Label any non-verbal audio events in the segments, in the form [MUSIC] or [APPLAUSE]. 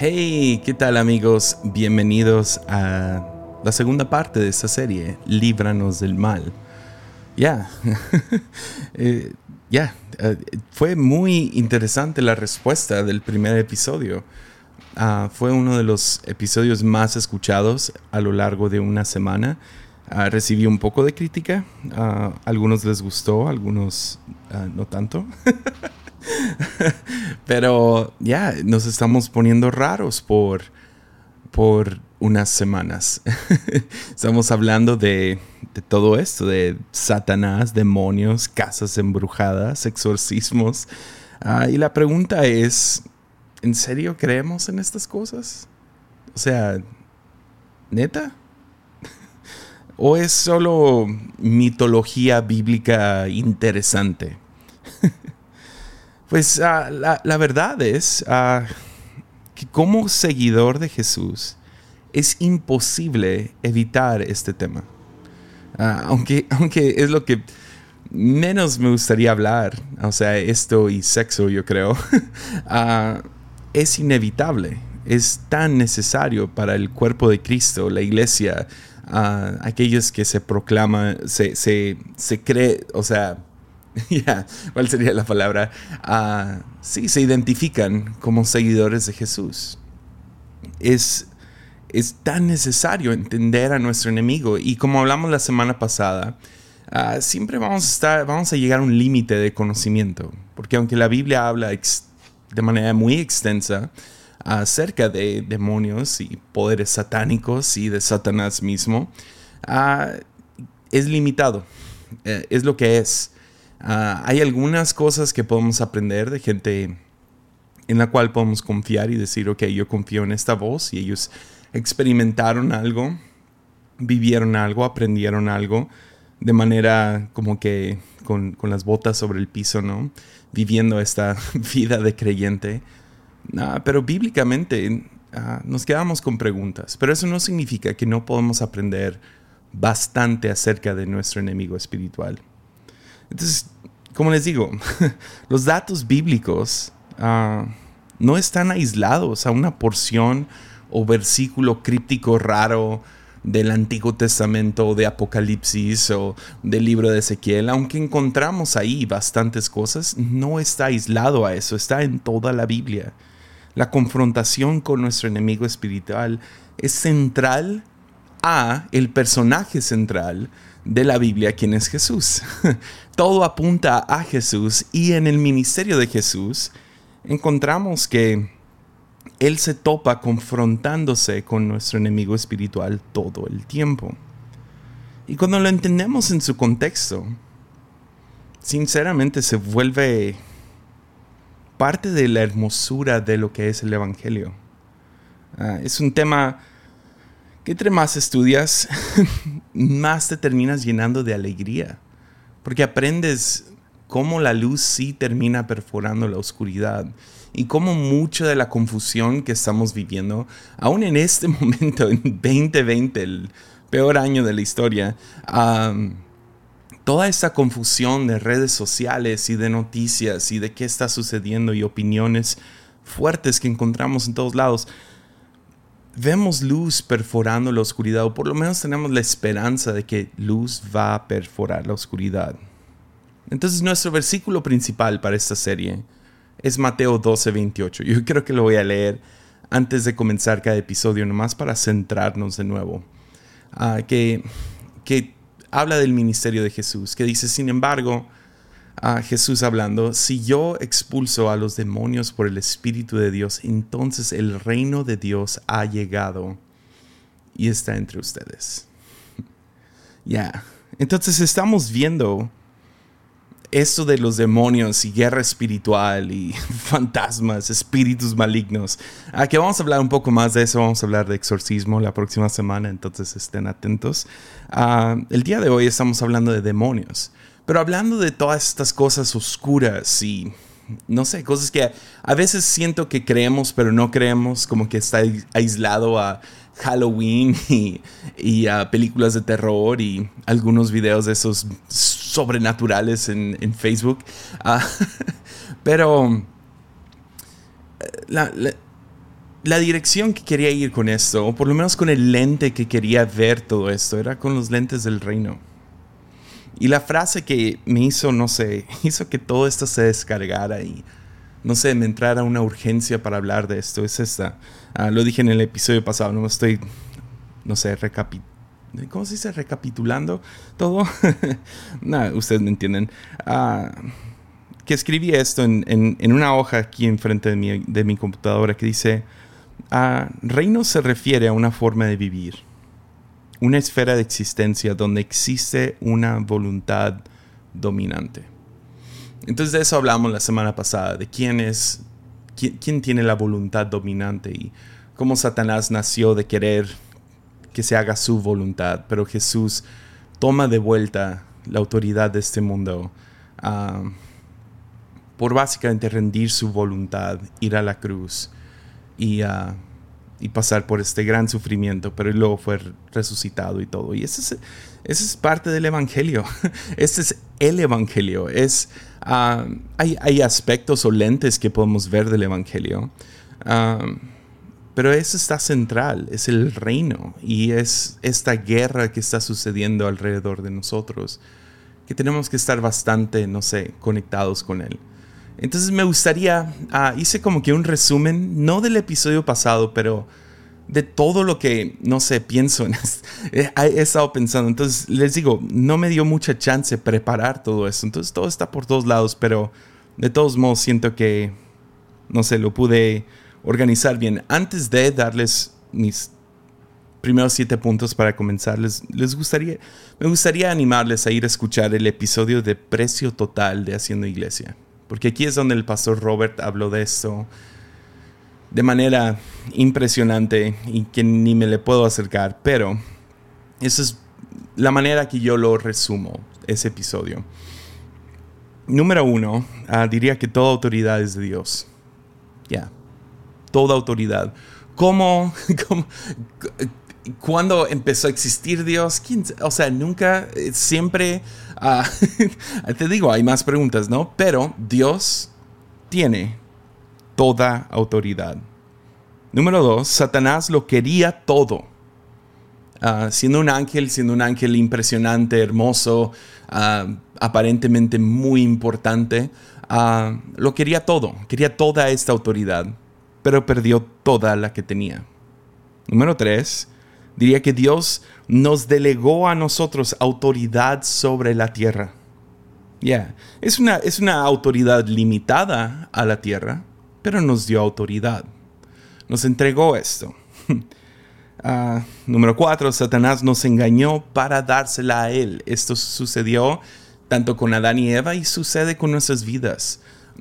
Hey, ¿qué tal amigos? Bienvenidos a la segunda parte de esta serie, Líbranos del Mal. Ya, [LAUGHS] eh, ya, eh, fue muy interesante la respuesta del primer episodio. Ah, fue uno de los episodios más escuchados a lo largo de una semana. Uh, recibí un poco de crítica, a algunos les gustó, algunos ah, no tanto. [LAUGHS] [LAUGHS] Pero ya, nos estamos poniendo raros por, por unas semanas. [LAUGHS] estamos hablando de, todo esto, de Satanás, demonios, casas embrujadas, exorcismos. Uh, y la pregunta es, ¿en serio creemos en estas cosas? O sea, ¿neta? [LAUGHS] ¿O es solo mitología bíblica interesante? Pues uh, la, verdad es uh, que como seguidor de Jesús es imposible evitar este tema. Uh, aunque, [LAUGHS] aunque es lo que menos me gustaría hablar, o sea, esto y sexo yo creo, [LAUGHS] es inevitable, es tan necesario para el cuerpo de Cristo, la iglesia, aquellos que se proclaman, se, se, se cree, o sea, [LAUGHS] ya, ¿cuál sería la palabra? Uh, sí, se identifican como seguidores de Jesús. Es, es tan necesario entender a nuestro enemigo y como hablamos la semana pasada, uh, siempre vamos a, estar, vamos a llegar a un límite de conocimiento, porque aunque la Biblia habla de manera muy extensa acerca de demonios y poderes satánicos y de Satanás mismo, uh, es limitado, eh, es lo que es. Uh, hay algunas cosas que podemos aprender de gente en la cual podemos confiar y decir, ok, yo confío en esta voz y ellos experimentaron algo, vivieron algo, aprendieron algo de manera como que con, las botas sobre el piso, ¿no? Viviendo esta [LAUGHS] vida de creyente. Uh, pero bíblicamente uh, nos quedamos con preguntas, pero eso no significa que no podemos aprender bastante acerca de nuestro enemigo espiritual. Entonces, como les digo, [LAUGHS] los datos bíblicos uh, no están aislados a una porción o versículo críptico raro del Antiguo Testamento, de Apocalipsis o del libro de Ezequiel, aunque encontramos ahí bastantes cosas, no está aislado a eso, está en toda la Biblia. La confrontación con nuestro enemigo espiritual es central a el personaje central de la Biblia, quien es Jesús. [LAUGHS] Todo apunta a Jesús y en el ministerio de Jesús encontramos que Él se topa confrontándose con nuestro enemigo espiritual todo el tiempo. Y cuando lo entendemos en su contexto, sinceramente se vuelve parte de la hermosura de lo que es el Evangelio. Uh, es un tema que entre más estudias, [LAUGHS] más te terminas llenando de alegría, porque aprendes cómo la luz sí termina perforando la oscuridad y cómo mucha de la confusión que estamos viviendo, aún en este [LAUGHS] momento, en 2020, el peor año de la historia, um, toda esta confusión de redes sociales y de noticias y de qué está sucediendo y opiniones fuertes que encontramos en todos lados, vemos luz perforando la oscuridad, o por lo menos tenemos la esperanza de que luz va a perforar la oscuridad. Entonces nuestro versículo principal para esta serie es Mateo 12, 28. Yo creo que lo voy a leer antes de comenzar cada episodio, nomás para centrarnos de nuevo. Uh, que, que habla del ministerio de Jesús, que dice, sin embargo, a Jesús hablando, si yo expulso a los demonios por el Espíritu de Dios, entonces el reino de Dios ha llegado y está entre ustedes. [LAUGHS] Ya, entonces estamos viendo esto de los demonios y guerra espiritual y [LAUGHS] fantasmas, espíritus malignos. Aquí vamos a hablar un poco más de eso, vamos a hablar de exorcismo la próxima semana, entonces estén atentos. Uh, el día de hoy estamos hablando de demonios. Pero hablando de todas estas cosas oscuras y no sé, cosas que a veces siento que creemos pero no creemos, como que está aislado a Halloween [LAUGHS] y, a películas de terror y algunos videos de esos sobrenaturales en, Facebook. Ah, [LAUGHS] pero eh, la dirección que quería ir con esto, o por lo menos con el lente que quería ver todo esto, era con los lentes del reino. Y la frase que me hizo, no sé, [LAUGHS] hizo que todo esto se descargara y, no sé, me entrara una urgencia para hablar de esto, es esta. Ah, lo dije en el episodio pasado, no estoy, no sé, recapitulando. ¿Cómo se dice? Recapitulando todo. [LAUGHS] Nada, ustedes me entienden. Ah, que escribí esto en, en, una hoja aquí enfrente de mi, de mi computadora que dice, ah, reino se refiere a una forma de vivir una esfera de existencia donde existe una voluntad dominante. Entonces de eso hablamos la semana pasada, de quién es, quién, tiene la voluntad dominante y cómo Satanás nació de querer que se haga su voluntad, pero Jesús toma de vuelta la autoridad de este mundo ah, por básicamente rendir su voluntad, ir a la cruz y uh, y pasar por este gran sufrimiento, pero luego fue resucitado y todo. Y ese es, parte del Evangelio. [LAUGHS] Este es el Evangelio. Es, ah, hay, hay, aspectos o lentes que podemos ver del Evangelio, ah, pero eso está central, es el reino y es esta guerra que está sucediendo alrededor de nosotros, que tenemos que estar bastante, no sé, conectados con él. Entonces me gustaría, ah, hice como que un resumen, no del episodio pasado, pero de todo lo que, no sé, pienso, en he, he estado pensando. Entonces les digo, no me dio mucha chance preparar todo eso. Entonces todo está por todos lados, pero de todos modos siento que, no sé, lo pude organizar bien. Antes de darles mis primeros siete puntos para comenzar, les, les gustaría, me gustaría animarles a ir a escuchar el episodio de Precio Total de Haciendo Iglesia. Porque aquí es donde el pastor Robert habló de esto de manera impresionante y que ni me le puedo acercar, pero esa es la manera que yo lo resumo, ese episodio. Número uno, ah, diría que toda autoridad es de Dios. Ya, toda autoridad. ¿Cómo, [LAUGHS] cómo, cuándo empezó a existir Dios? O sea, nunca, eh, siempre, ah, [LAUGHS] te digo, hay más preguntas, ¿no? Pero Dios tiene toda autoridad. Número dos, Satanás lo quería todo. Ah, siendo un ángel, siendo un ángel impresionante, hermoso, ah, aparentemente muy importante, lo quería todo, quería toda esta autoridad, pero perdió toda la que tenía. Número tres, Diría que Dios nos delegó a nosotros autoridad sobre la tierra. Es, una, es una autoridad limitada a la tierra, pero nos dio autoridad. Nos entregó esto. [LAUGHS] Ah, número cuatro, Satanás nos engañó para dársela a él. Esto sucedió tanto con Adán y Eva y sucede con nuestras vidas.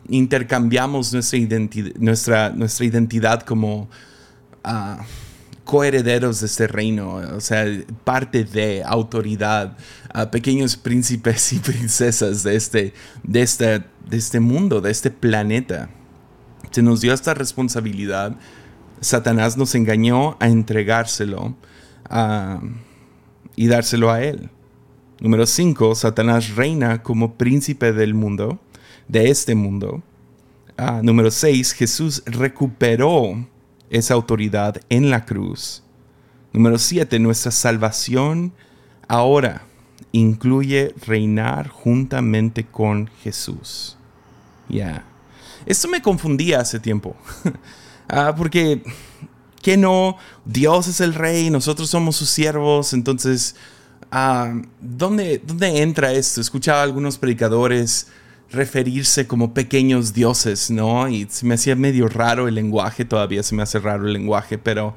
Intercambiamos nuestra, nuestra, nuestra identidad como... Uh, coherederos de este reino, o sea, parte de autoridad, pequeños príncipes y princesas de este, de, este, de este mundo, de este planeta. Se nos dio esta responsabilidad. Satanás nos engañó a entregárselo y dárselo a él. Número 5. Satanás reina como príncipe del mundo, de este mundo. Ah, número 6. Jesús recuperó esa autoridad en la cruz. Número 7. Nuestra salvación ahora incluye reinar juntamente con Jesús. Ya. Esto me confundía hace tiempo. [LAUGHS] ah, porque, ¿qué no? Dios es el rey, nosotros somos sus siervos, entonces, ah, ¿dónde, ¿dónde entra esto? Escuchaba a algunos predicadores referirse como pequeños dioses, ¿no? Y se me hacía medio raro el lenguaje, todavía se me hace raro el lenguaje, pero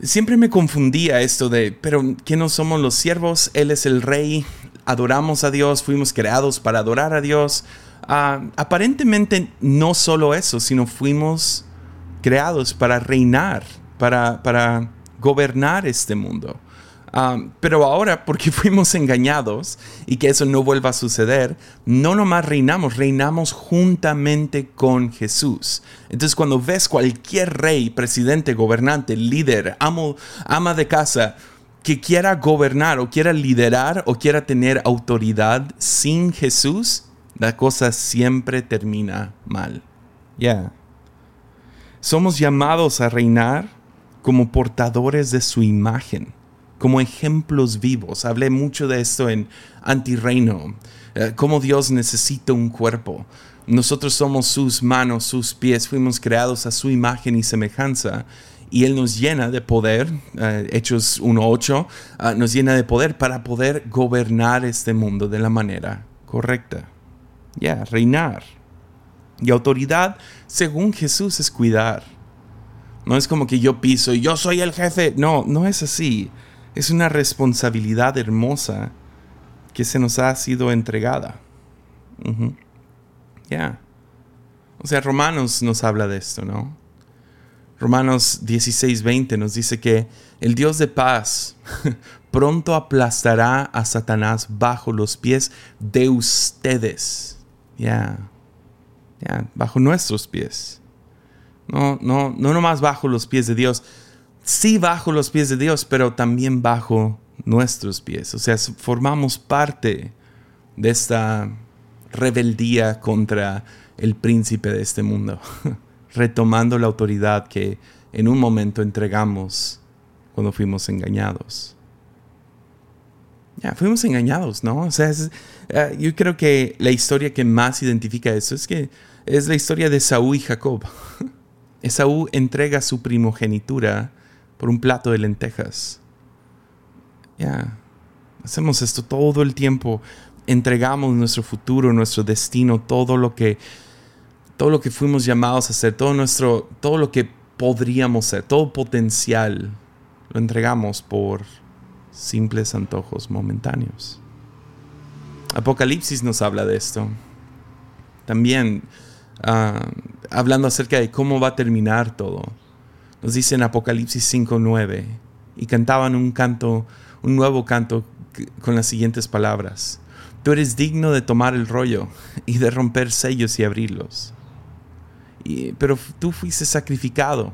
siempre me confundía esto de, pero ¿qué no somos los siervos? Él es el rey, adoramos a Dios, fuimos creados para adorar a Dios. Ah, aparentemente no solo eso, sino fuimos creados para reinar, para, para gobernar este mundo pero ahora, porque [LAUGHS] fuimos engañados y que eso no vuelva a suceder, no nomás reinamos, reinamos juntamente con Jesús. Entonces cuando ves cualquier rey, presidente, gobernante, líder, amo, ama de casa, que quiera gobernar o quiera liderar o quiera tener autoridad sin Jesús, la cosa siempre termina mal. Ya. Somos llamados a reinar como portadores de su imagen, como ejemplos vivos. Hablé mucho de esto en Antirreino, eh, cómo Dios necesita un cuerpo. Nosotros somos sus manos, sus pies, fuimos creados a su imagen y semejanza. Y Él nos llena de poder, eh, Hechos 1.8, ah, nos llena de poder para poder gobernar este mundo de la manera correcta. Ya, reinar. Y autoridad, según Jesús, es cuidar. No es como que yo piso y yo soy el jefe. No, no es así. Es una responsabilidad hermosa que se nos ha sido entregada. Ya. O sea, Romanos nos habla de esto, ¿no? Romanos 16:20 nos dice que el Dios de paz [LAUGHS] pronto aplastará a Satanás bajo los pies de ustedes. Ya. Ya, bajo nuestros pies. No, no, no nomás bajo los pies de Dios. Sí bajo los pies de Dios, pero también bajo nuestros pies. O sea, formamos parte de esta rebeldía contra el príncipe de este mundo, [LAUGHS] retomando la autoridad que en un momento entregamos cuando fuimos engañados. Ya, fuimos engañados, ¿no? O sea, eh, yo creo que la historia que más identifica eso es que es la historia de Saúl y Jacob. [LAUGHS] Esaú entrega su primogenitura por un plato de lentejas. Ya, hacemos esto todo el tiempo. Entregamos nuestro futuro, nuestro destino, todo lo que, todo lo que fuimos llamados a hacer, todo nuestro, todo lo que podríamos ser, todo potencial, lo entregamos por simples antojos momentáneos. Apocalipsis nos habla de esto. También ah, hablando acerca de cómo va a terminar todo. Nos dice en Apocalipsis 5.9 y cantaban un canto, un nuevo canto con las siguientes palabras. Tú eres digno de tomar el rollo y de romper sellos y abrirlos. pero tú fuiste sacrificado.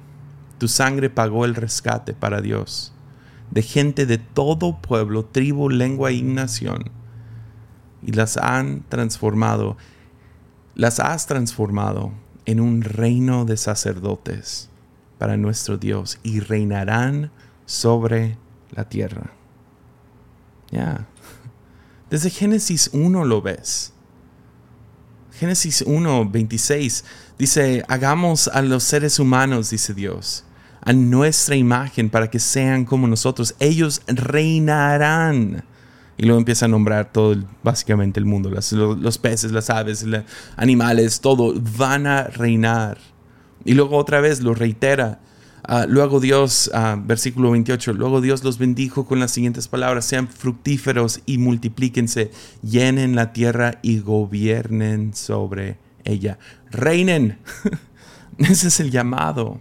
Tu sangre pagó el rescate para Dios de gente de todo pueblo, tribu, lengua y nación. Y las han transformado, las has transformado en un reino de sacerdotes para nuestro Dios y reinarán sobre la tierra. Ya. Desde Génesis 1 lo ves. Génesis 1, 26 dice, hagamos a los seres humanos, dice Dios, a nuestra imagen para que sean como nosotros. Ellos reinarán. Y luego empieza a nombrar todo, básicamente el mundo. los, peces, las aves, los animales, todo van a reinar. Y luego otra vez lo reitera. Ah, luego Dios, ah, versículo 28, luego Dios los bendijo con las siguientes palabras, sean fructíferos y multiplíquense, llenen la tierra y gobiernen sobre ella. Reinen. [LAUGHS] Ese es el llamado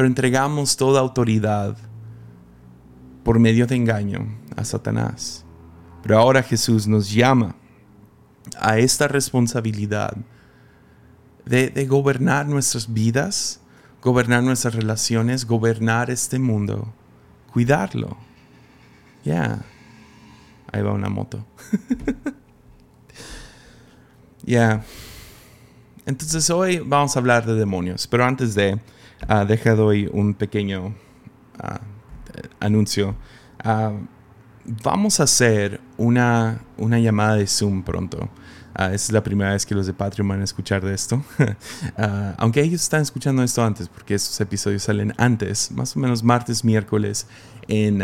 pero entregamos toda autoridad por medio de engaño a Satanás. Pero ahora Jesús nos llama a esta responsabilidad de, gobernar nuestras vidas, gobernar nuestras relaciones, gobernar este mundo, cuidarlo. Ya, ahí va una moto. [LAUGHS] Ya. Entonces hoy vamos a hablar de demonios, pero antes de uh, deja doy un pequeño ah, anuncio. Ah, vamos a hacer una, una, llamada de Zoom pronto. Es la primera vez que los de Patreon van a escuchar de esto. [LAUGHS] aunque ellos están escuchando esto antes, porque estos episodios salen antes, más o menos martes, miércoles en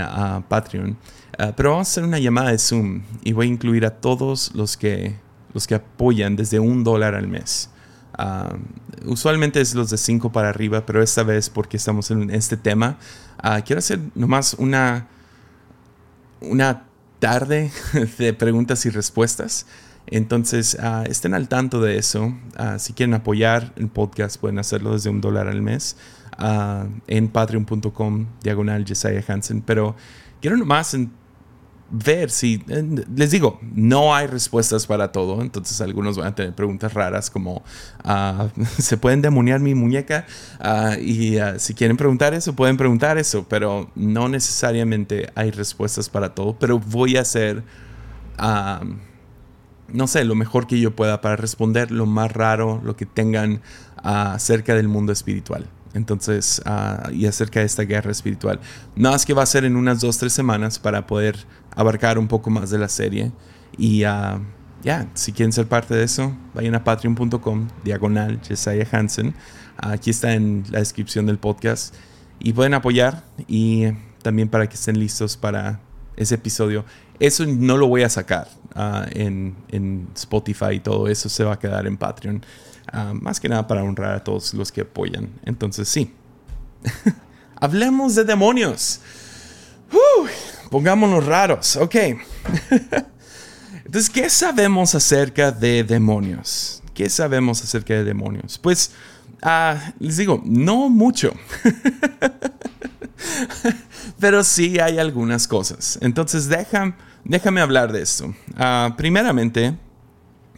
Patreon. pero vamos a hacer una llamada de Zoom y voy a incluir a todos los que, los que apoyan desde un dólar al mes. Ah, usualmente es los de 5 para arriba, pero esta vez porque estamos en este tema, quiero hacer nomás una, una tarde [LAUGHS] de preguntas y respuestas. Entonces, uh, estén al tanto de eso. si quieren apoyar el podcast, pueden hacerlo desde un dólar al mes en patreon.com diagonal Jesiah Hansen. Pero quiero nomás ver si, les digo, no hay respuestas para todo, entonces algunos van a tener preguntas raras como, ah, [LAUGHS] ¿se pueden demoniar mi muñeca? Ah, y ah, si quieren preguntar eso, pueden preguntar eso, pero no necesariamente hay respuestas para todo, pero voy a hacer, no sé, lo mejor que yo pueda para responder lo más raro, lo que tengan acerca del mundo espiritual. Entonces, ah, y acerca de esta guerra espiritual. Nada más que va a ser en unas dos, tres semanas para poder abarcar un poco más de la serie. Y ah, ya, si quieren ser parte de eso, vayan a patreon.com, diagonal, Jesiah Hansen. Aquí está en la descripción del podcast. Y pueden apoyar y también para que estén listos para ese episodio. Eso no lo voy a sacar ah, en, en, Spotify y todo eso se va a quedar en Patreon. Ah, más que nada para honrar a todos los que apoyan. Entonces sí. [LAUGHS] Hablemos de demonios. pongámonos raros. Ok. [LAUGHS] Entonces, ¿qué sabemos acerca de demonios? ¿Qué sabemos acerca de demonios? Pues, ah, les digo, no mucho. [LAUGHS] Pero sí hay algunas cosas. Entonces, déjame hablar de esto. Ah, primeramente,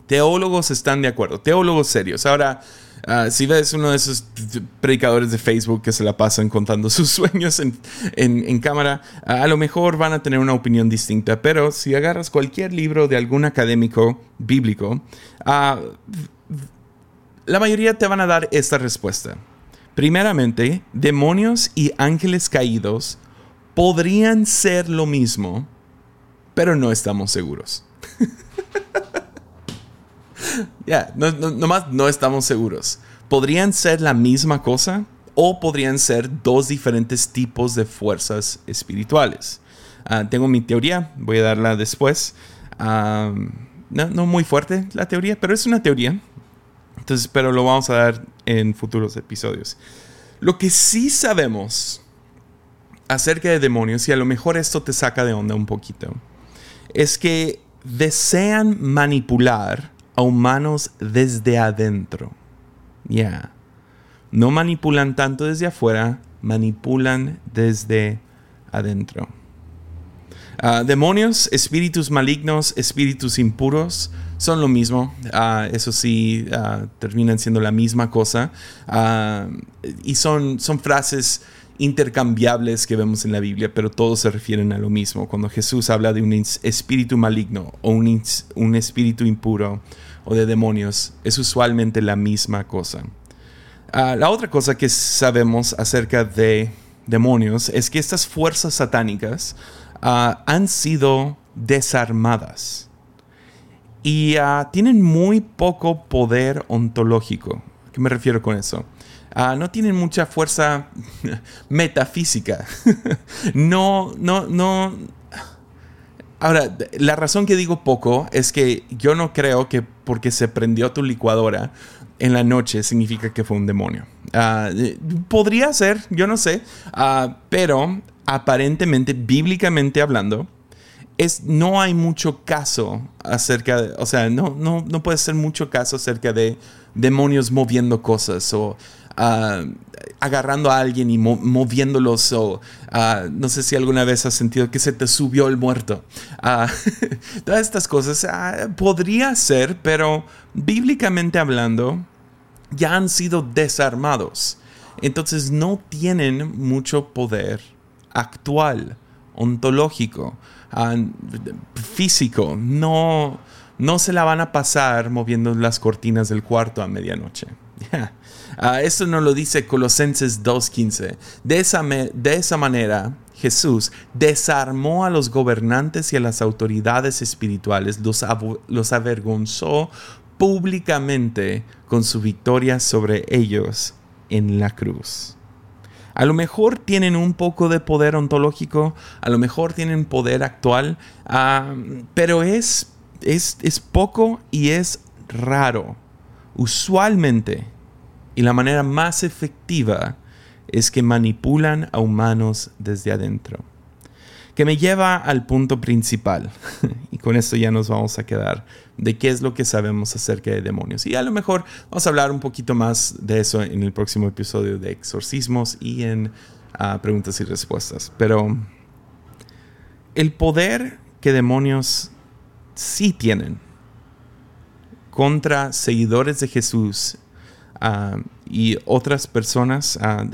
teólogos están de acuerdo, teólogos serios. Ahora, ah, si ves uno de esos predicadores de Facebook que se la pasan contando [LAUGHS] sus sueños en, cámara, a lo mejor van a tener una opinión distinta, pero si agarras cualquier libro de algún académico bíblico, ah, la mayoría te van a dar esta respuesta. Primeramente, demonios y ángeles caídos podrían ser lo mismo, pero no estamos seguros. [LAUGHS] ya, no, nomás no estamos seguros. Podrían ser la misma cosa o podrían ser dos diferentes tipos de fuerzas espirituales. Ah, tengo mi teoría, voy a darla después. Ah, no, no, muy fuerte la teoría, pero es una teoría. Entonces, pero lo vamos a dar en futuros episodios. Lo que sí sabemos acerca de demonios, y a lo mejor esto te saca de onda un poquito, es que desean manipular a humanos desde adentro. Ya. No manipulan tanto desde afuera, manipulan desde adentro. Ah, demonios, espíritus malignos, espíritus impuros son lo mismo. Ah, eso sí, ah, terminan siendo la misma cosa. y son, son frases intercambiables que vemos en la Biblia, pero todos se refieren a lo mismo. Cuando Jesús habla de un espíritu maligno o un, un espíritu impuro o de demonios, es usualmente la misma cosa. la otra cosa que sabemos acerca de demonios es que estas fuerzas satánicas Ah, han sido desarmadas y ah, tienen muy poco poder ontológico. ¿A qué me refiero con eso? Ah, no tienen mucha fuerza [LAUGHS] metafísica. [LAUGHS] no, no, no. Ahora, la razón que digo poco es que yo no creo que porque se prendió tu licuadora en la noche significa que fue un demonio. podría ser, yo no sé, pero aparentemente, bíblicamente hablando, es, no hay mucho caso acerca de, o sea, no, no, no puede ser mucho caso acerca de demonios moviendo cosas o ah, agarrando a alguien y moviéndolos o ah, no sé si alguna vez has sentido que se te subió el muerto. Uh, [LAUGHS] todas estas cosas podría ser, pero bíblicamente hablando, ya han sido desarmados. Entonces no tienen mucho poder actual, ontológico, ah, físico. No, no se la van a pasar moviendo las cortinas del cuarto a medianoche. [LAUGHS] Ah, esto nos lo dice Colosenses 2.15. De esa, de esa manera, Jesús desarmó a los gobernantes y a las autoridades espirituales, los, los avergonzó públicamente con su victoria sobre ellos en la cruz. A lo mejor tienen un poco de poder ontológico, a lo mejor tienen poder actual, ah, pero es, es, es poco y es raro. Usualmente, y la manera más efectiva es que manipulan a humanos desde adentro que me lleva al punto principal. [LAUGHS] y con esto ya nos vamos a quedar de qué es lo que sabemos acerca de demonios. Y a lo mejor vamos a hablar un poquito más de eso en el próximo episodio de exorcismos y en ah, preguntas y respuestas. Pero el poder que demonios sí tienen contra seguidores de Jesús ah, y otras personas, ah,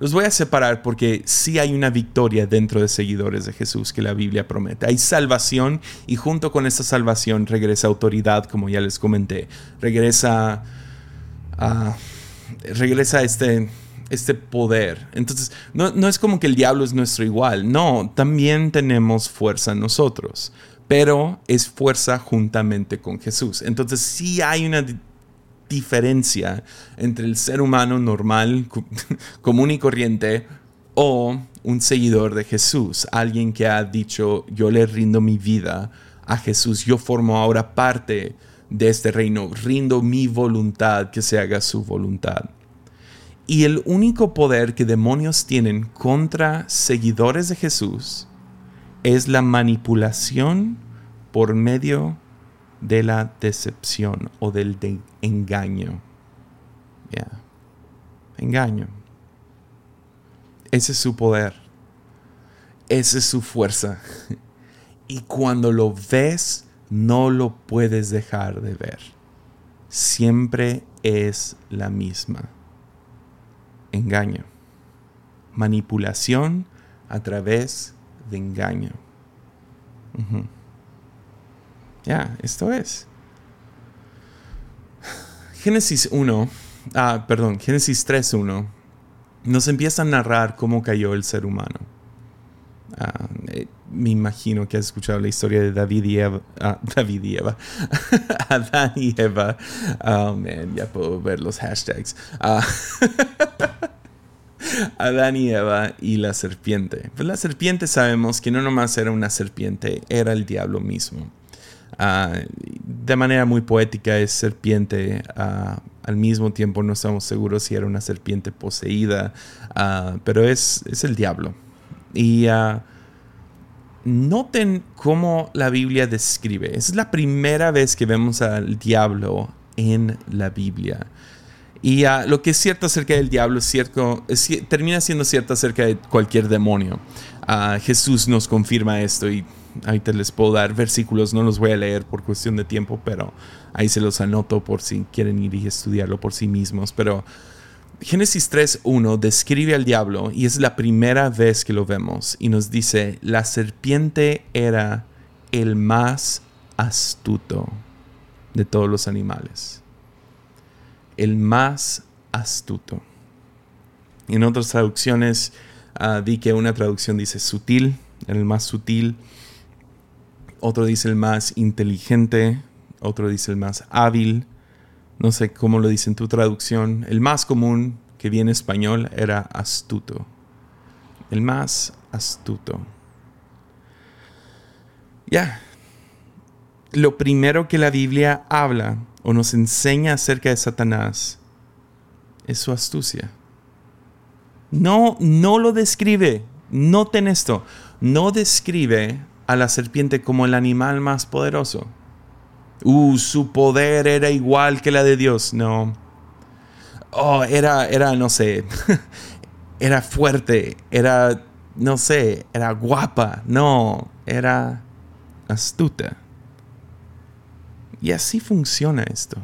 los voy a separar porque sí hay una victoria dentro de seguidores de Jesús que la Biblia promete. Hay salvación y junto con esa salvación regresa autoridad, como ya les comenté. Regresa, regresa este, este poder. Entonces, no, no, es como que el diablo es nuestro igual, no, también tenemos fuerza nosotros, pero es fuerza juntamente con Jesús. Entonces, sí hay una diferencia entre el ser humano normal, [LAUGHS] común y corriente, o un seguidor de Jesús, alguien que ha dicho, yo le rindo mi vida a Jesús, yo formo ahora parte de este reino, rindo mi voluntad, que se haga su voluntad. Y el único poder que demonios tienen contra seguidores de Jesús es la manipulación por medio de la decepción o del engaño. Engaño. Ese es su poder. Esa es su fuerza. [LAUGHS] Y cuando lo ves, no lo puedes dejar de ver. Siempre es la misma engaño. Manipulación a través de engaño. Ya, esto es. Génesis 1, ah, perdón, Génesis 3.1 nos empieza a narrar cómo cayó el ser humano. Ah, eh, me imagino que has escuchado la historia de David y Eva. Ah, [LAUGHS] David y Eva. [LAUGHS] Adán y Eva. Oh, man, ya puedo ver los hashtags. Ah, [LAUGHS] Adán y Eva y la serpiente. Pues la serpiente sabemos que no nomás era una serpiente, era el diablo mismo. Ah, de manera muy poética es serpiente. al mismo tiempo no estamos seguros si era una serpiente poseída, pero es, es el diablo. Y noten cómo la Biblia describe. Es la primera vez que vemos al diablo en la Biblia. Y lo que es cierto acerca del diablo es cierto, termina siendo cierto acerca de cualquier demonio. Jesús nos confirma esto y ahorita les puedo dar versículos, no los voy a leer por cuestión de tiempo, pero ahí se los anoto por si quieren ir y estudiarlo por sí mismos. Pero Génesis 3.1 describe al diablo y es la primera vez que lo vemos y nos dice, la serpiente era el más astuto de todos los animales. El más astuto. En otras traducciones uh, di que una traducción dice sutil, el más sutil. Otro dice el más inteligente. Otro dice el más hábil no sé cómo lo dice en tu traducción, el más común que viene en español era astuto. El más astuto. Ya. Lo primero que la Biblia habla o nos enseña acerca de Satanás es su astucia. No, no lo describe. Noten esto. No describe a la serpiente como el animal más poderoso uh, su poder era igual que la de Dios. No. Oh, era, era, no sé, [LAUGHS] era fuerte, era, no sé, era guapa. No, era astuta. Y así funciona esto.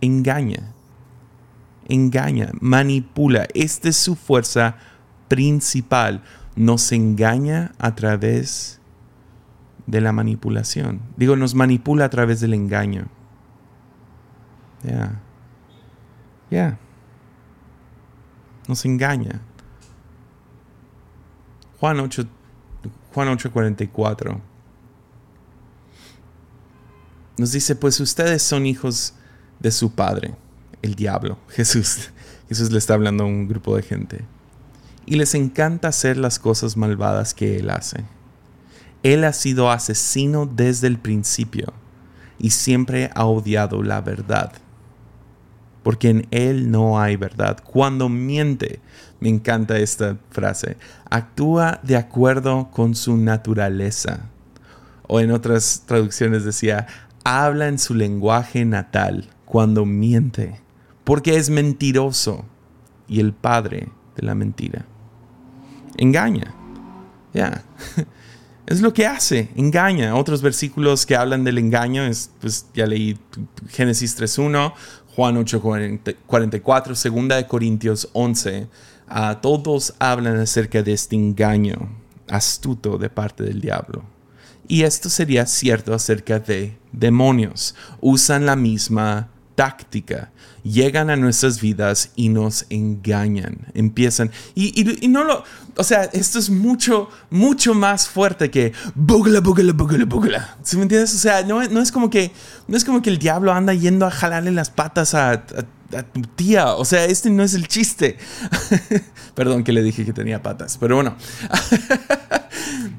Engaña. Engaña, manipula. Esta es su fuerza principal. Nos engaña a través de la manipulación. Digo, nos manipula a través del engaño. Ya. Ya. Nos engaña. Juan 8, Juan 8:44 nos dice, pues ustedes son hijos de su padre, el diablo, [LAUGHS] Jesús. Jesús le está hablando a un grupo de gente. Y les encanta hacer las cosas malvadas que él hace. Él ha sido asesino desde el principio y siempre ha odiado la verdad, porque en Él no hay verdad. Cuando miente, me encanta esta frase, actúa de acuerdo con su naturaleza. O en otras traducciones decía, habla en su lenguaje natal cuando miente, porque es mentiroso y el padre de la mentira. Engaña. Ya. [LAUGHS] Es lo que hace, engaña. Otros versículos que hablan del engaño, es, pues ya leí Génesis 3.1, Juan 8.44, Segunda de Corintios 11. Uh, todos hablan acerca de este engaño astuto de parte del diablo. Y esto sería cierto acerca de demonios. Usan la misma táctica. Llegan a nuestras vidas y nos engañan. Empiezan. Y, no lo. O sea, esto es mucho, mucho más fuerte que. Bugla, bugla, bugla, bugla. ¿Sí me entiendes? O sea, no, no, es como que. No es como que el diablo anda yendo a jalarle las patas a a tu tía. O sea, este no es el chiste. [LAUGHS] Perdón que le dije que tenía patas, pero bueno. [LAUGHS]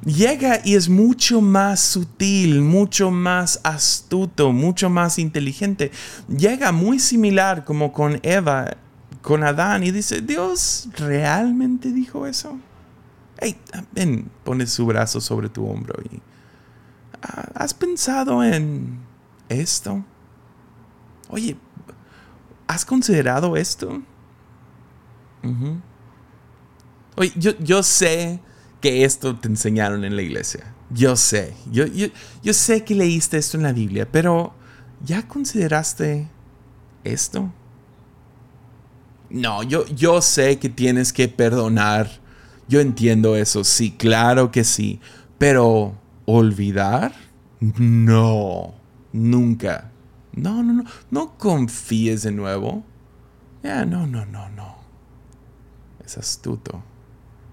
Llega y es mucho más sutil, mucho más astuto, mucho más inteligente. Llega muy similar como con Eva, con Adán, y dice, Dios realmente dijo eso. Hey, ven, pone su brazo sobre tu hombro y... Ah, ¿Has pensado en esto? Oye, ¿Has considerado esto? Oye, yo, sé que esto te enseñaron en la iglesia. Yo sé. Yo, yo, sé que leíste esto en la Biblia, pero ¿ya consideraste esto? No, yo, yo sé que tienes que perdonar. Yo entiendo eso, sí, claro que sí. Pero, ¿olvidar? No, nunca. No, no, no. No confíes de nuevo. Ya, no, no, no, no. Es astuto.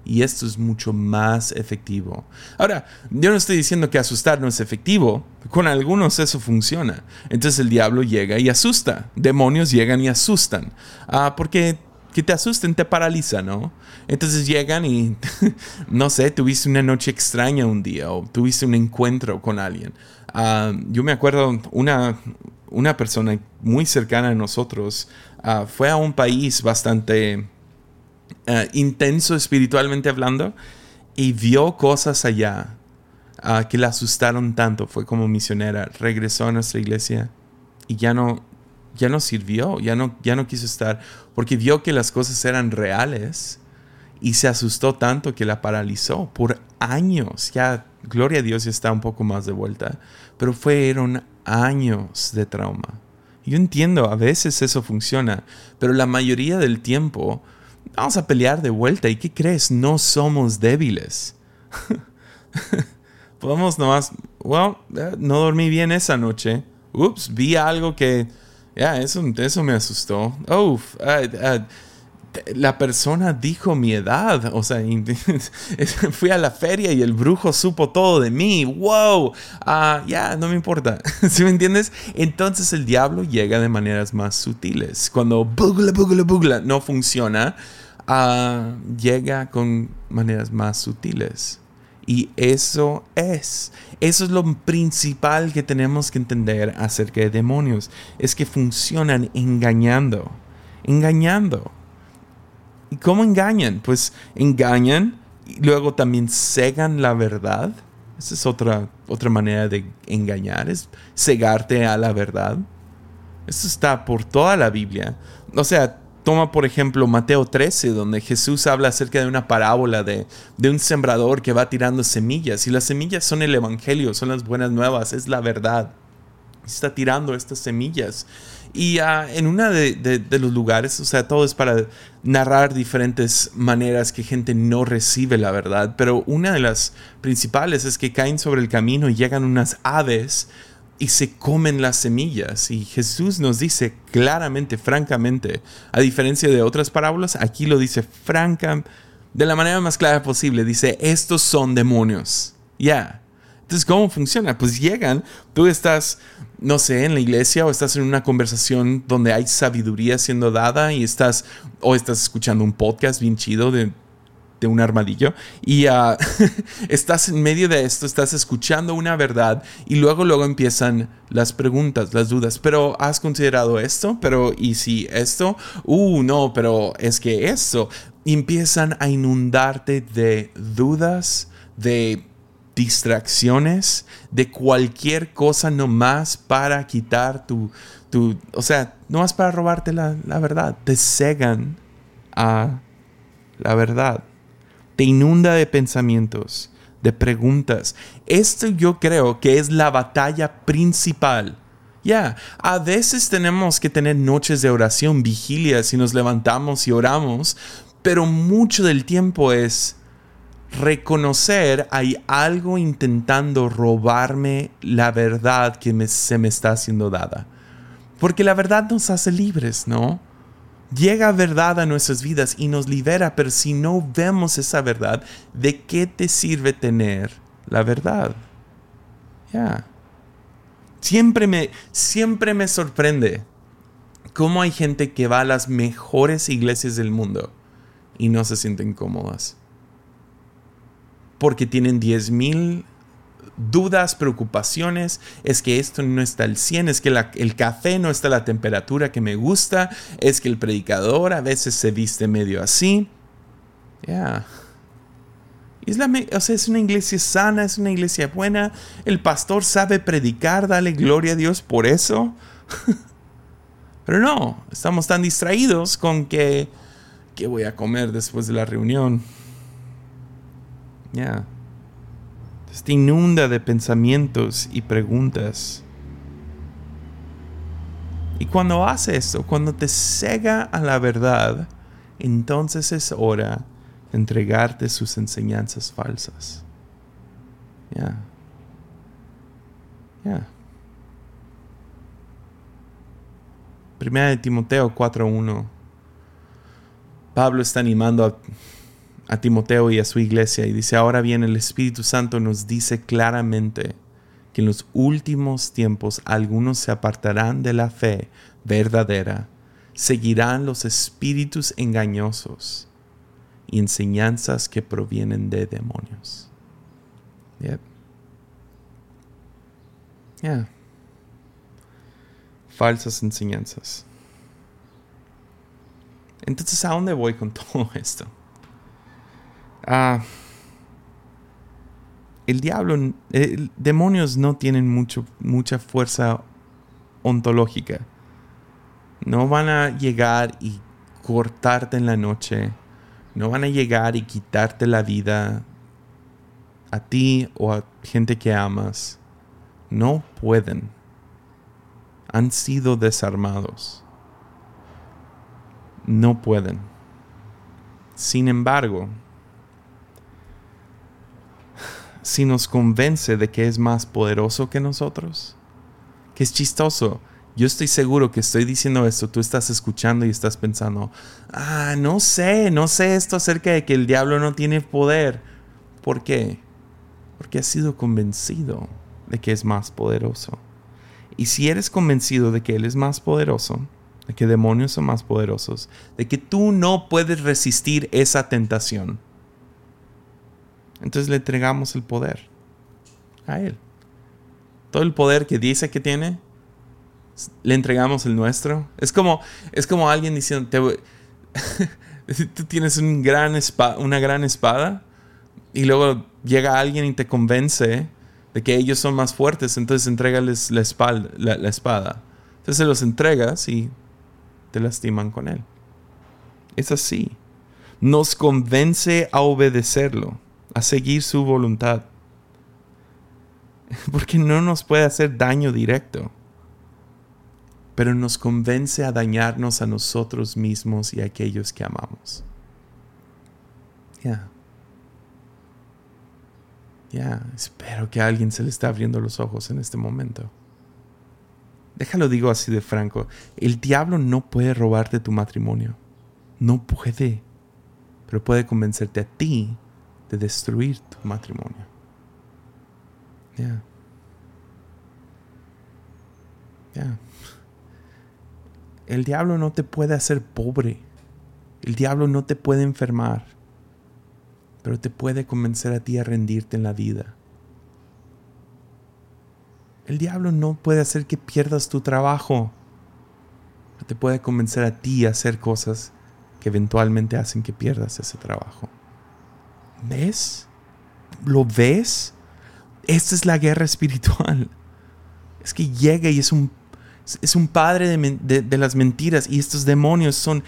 Y esto es mucho más efectivo. Ahora, yo no estoy diciendo que asustar no es efectivo. Con algunos eso funciona. Entonces el diablo llega y asusta. Demonios llegan y asustan. Ah, porque que te asusten te paraliza, ¿no? Entonces llegan y, [LAUGHS] no sé, tuviste una noche extraña un día o tuviste un encuentro con alguien. Ah, yo me acuerdo una, una persona muy cercana a nosotros ah, fue a un país bastante ah, intenso espiritualmente hablando y vio cosas allá ah, que la asustaron tanto. Fue como misionera, regresó a nuestra iglesia y ya no, ya no sirvió, ya no, ya no quiso estar porque vio que las cosas eran reales y se asustó tanto que la paralizó por años. Ya, gloria a Dios, ya está un poco más de vuelta, pero fueron años de trauma. Yo entiendo, a veces eso funciona, pero la mayoría del tiempo vamos a pelear de vuelta. ¿Y qué crees? No somos débiles. [LAUGHS] Podemos nomás, well, no dormí bien esa noche. Ups, vi algo que, ya, eso, eso me asustó. Uf, la persona dijo mi edad. O sea, [LAUGHS] fui a la feria y el brujo supo todo de mí. ¡Wow! Ah, ya, no me importa. [LAUGHS] ¿Sí me entiendes? Entonces el diablo llega de maneras más sutiles. Cuando bugla, bugla, bugla no funciona, uh, llega con maneras más sutiles. Y eso es, eso es lo principal que tenemos que entender acerca de demonios. Es que funcionan engañando, engañando. ¿Y cómo engañan? Pues engañan y luego también cegan la verdad. Esa es otra, otra manera de engañar, es cegarte a la verdad. Eso está por toda la Biblia. O sea, toma por ejemplo Mateo 13, donde Jesús habla acerca de una parábola de, de un sembrador que va tirando semillas. Y las semillas son el Evangelio, son las buenas nuevas, es la verdad. Está tirando estas semillas. Y ah, en una de, los lugares, o sea, todo es para narrar diferentes maneras que gente no recibe la verdad, pero una de las principales es que caen sobre el camino y llegan unas aves y se comen las semillas. Y Jesús nos dice claramente, francamente, a diferencia de otras parábolas, aquí lo dice franca, de la manera más clara posible, dice, estos son demonios. Ya. Entonces, ¿cómo funciona? Pues llegan, tú estás, no sé, en la iglesia o estás en una conversación donde hay sabiduría siendo dada y estás, o estás escuchando un podcast bien chido de, un armadillo y ah, [LAUGHS] estás en medio de esto, estás escuchando una verdad y luego luego empiezan las preguntas, las dudas, pero ¿has considerado esto? Pero ¿y si esto? Uh, no, pero es que esto empiezan a inundarte de dudas, de distracciones, de cualquier cosa nomás para quitar tu, tu o sea, nomás para robarte la, la verdad. Te cegan a la verdad. Te inunda de pensamientos, de preguntas. Esto yo creo que es la batalla principal. Ya, a veces tenemos que tener noches de oración, vigilias y nos levantamos y oramos, pero mucho del tiempo es reconocer hay algo intentando robarme la verdad que se me está haciendo dada. Porque la verdad nos hace libres, ¿no? Llega verdad a nuestras vidas y nos libera, pero si no vemos esa verdad, ¿de qué te sirve tener la verdad? Ya. Siempre me, siempre me sorprende cómo hay gente que va a las mejores iglesias del mundo y no se sienten cómodas. Porque tienen 10.000 dudas, preocupaciones, es que esto no está al 100, es que el café no está a la temperatura que me gusta, es que el predicador a veces se viste medio así. Ya. O sea, es una iglesia sana, es una iglesia buena. El pastor sabe predicar, dale gloria a Dios por eso. [LAUGHS] Pero no, estamos tan distraídos con que, ¿qué voy a comer después de la reunión? Ya. Te inunda de pensamientos y preguntas. Y cuando hace eso, cuando te cega a la verdad, entonces es hora de entregarte sus enseñanzas falsas. Ya. Ya. Primera de Timoteo 4.1. Pablo está animando a a Timoteo y a su iglesia y dice, ahora bien el Espíritu Santo nos dice claramente que en los últimos tiempos algunos se apartarán de la fe verdadera, seguirán los espíritus engañosos y enseñanzas que provienen de demonios. Yep. Yeah. Falsas enseñanzas. Entonces, ¿a dónde voy con [LAUGHS] todo esto? Ah, el diablo, demonios no tienen mucho, mucha fuerza ontológica. No van a llegar y cortarte en la noche. No van a llegar y quitarte la vida a ti o a gente que amas. No pueden. Han sido desarmados. No pueden. Sin embargo, si nos convence de que es más poderoso que nosotros? Que es chistoso. Yo estoy seguro que estoy diciendo esto, tú estás escuchando y estás pensando, ah, no sé, no sé esto acerca de que el diablo no tiene poder. ¿Por qué? Porque has sido convencido de que es más poderoso. Y si eres convencido de que Él es más poderoso, de que demonios son más poderosos, de que tú no puedes resistir esa tentación, entonces le entregamos el poder a Él. Todo el poder que dice que tiene, le entregamos el nuestro. Es como, es como alguien diciendo, [LAUGHS] tú tienes una gran espada y luego llega alguien y te convence de que ellos son más fuertes, entonces entregales la, espalda, la, la espada. Entonces se los entregas y te lastiman con él. Es así. Nos convence a obedecerlo a seguir su voluntad. [LAUGHS] Porque no nos puede hacer daño directo, pero nos convence a dañarnos a nosotros mismos y a aquellos que amamos. Ya. Ya, espero que a alguien se le esté abriendo los ojos en este momento. Déjalo digo así de franco, el diablo no puede robarte tu matrimonio. No puede. Pero puede convencerte a ti de destruir tu matrimonio. Ya. Ya. El diablo no te puede hacer pobre. El diablo no te puede enfermar. Pero te puede convencer a ti a rendirte en la vida. El diablo no puede hacer que pierdas tu trabajo. Pero te puede convencer a ti a hacer cosas que eventualmente hacen que pierdas ese trabajo. ¿Ves? ¿Lo ves? Esta es la guerra espiritual. Es que llega y es un, es un padre de, de, las mentiras y estos demonios son